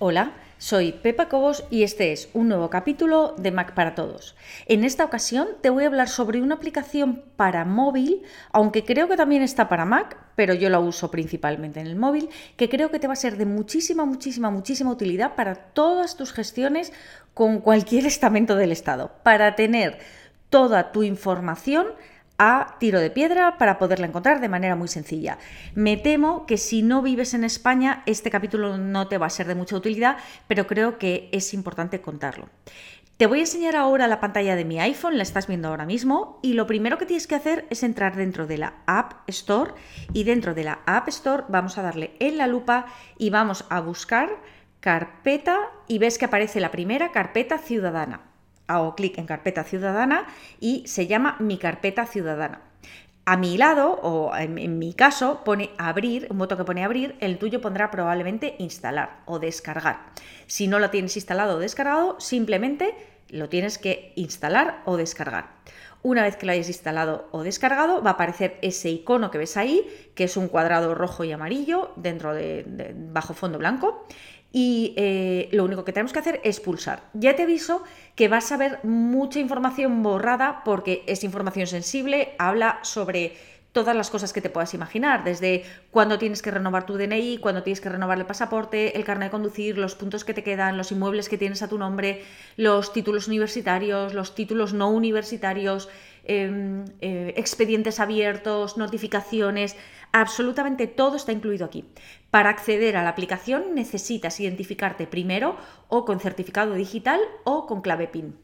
Hola, soy Pepa Cobos y este es un nuevo capítulo de Mac para Todos. En esta ocasión te voy a hablar sobre una aplicación para móvil, aunque creo que también está para Mac, pero yo la uso principalmente en el móvil, que creo que te va a ser de muchísima, muchísima, muchísima utilidad para todas tus gestiones con cualquier estamento del Estado, para tener toda tu información a tiro de piedra para poderla encontrar de manera muy sencilla. Me temo que si no vives en España, este capítulo no te va a ser de mucha utilidad, pero creo que es importante contarlo. Te voy a enseñar ahora la pantalla de mi iPhone, la estás viendo ahora mismo, y lo primero que tienes que hacer es entrar dentro de la App Store y dentro de la App Store vamos a darle en la lupa y vamos a buscar carpeta y ves que aparece la primera carpeta ciudadana hago clic en carpeta ciudadana y se llama mi carpeta ciudadana. A mi lado, o en, mi caso, pone abrir, un botón que pone abrir, el tuyo pondrá probablemente instalar o descargar. Si no lo tienes instalado o descargado, simplemente lo tienes que instalar o descargar. Una vez que lo hayas instalado o descargado, va a aparecer ese icono que ves ahí, que es un cuadrado rojo y amarillo dentro de bajo fondo blanco y eh, lo único que tenemos que hacer es pulsar. Ya te aviso que vas a ver mucha información borrada porque es información sensible, habla sobre todas las cosas que te puedas imaginar, desde cuándo tienes que renovar tu DNI, cuándo tienes que renovar el pasaporte, el carnet de conducir, los puntos que te quedan, los inmuebles que tienes a tu nombre, los títulos universitarios, los títulos no universitarios, Em, eh, expedientes abiertos, notificaciones, absolutamente todo está incluido aquí. Para acceder a la aplicación necesitas identificarte primero o con certificado digital o con clave PIN.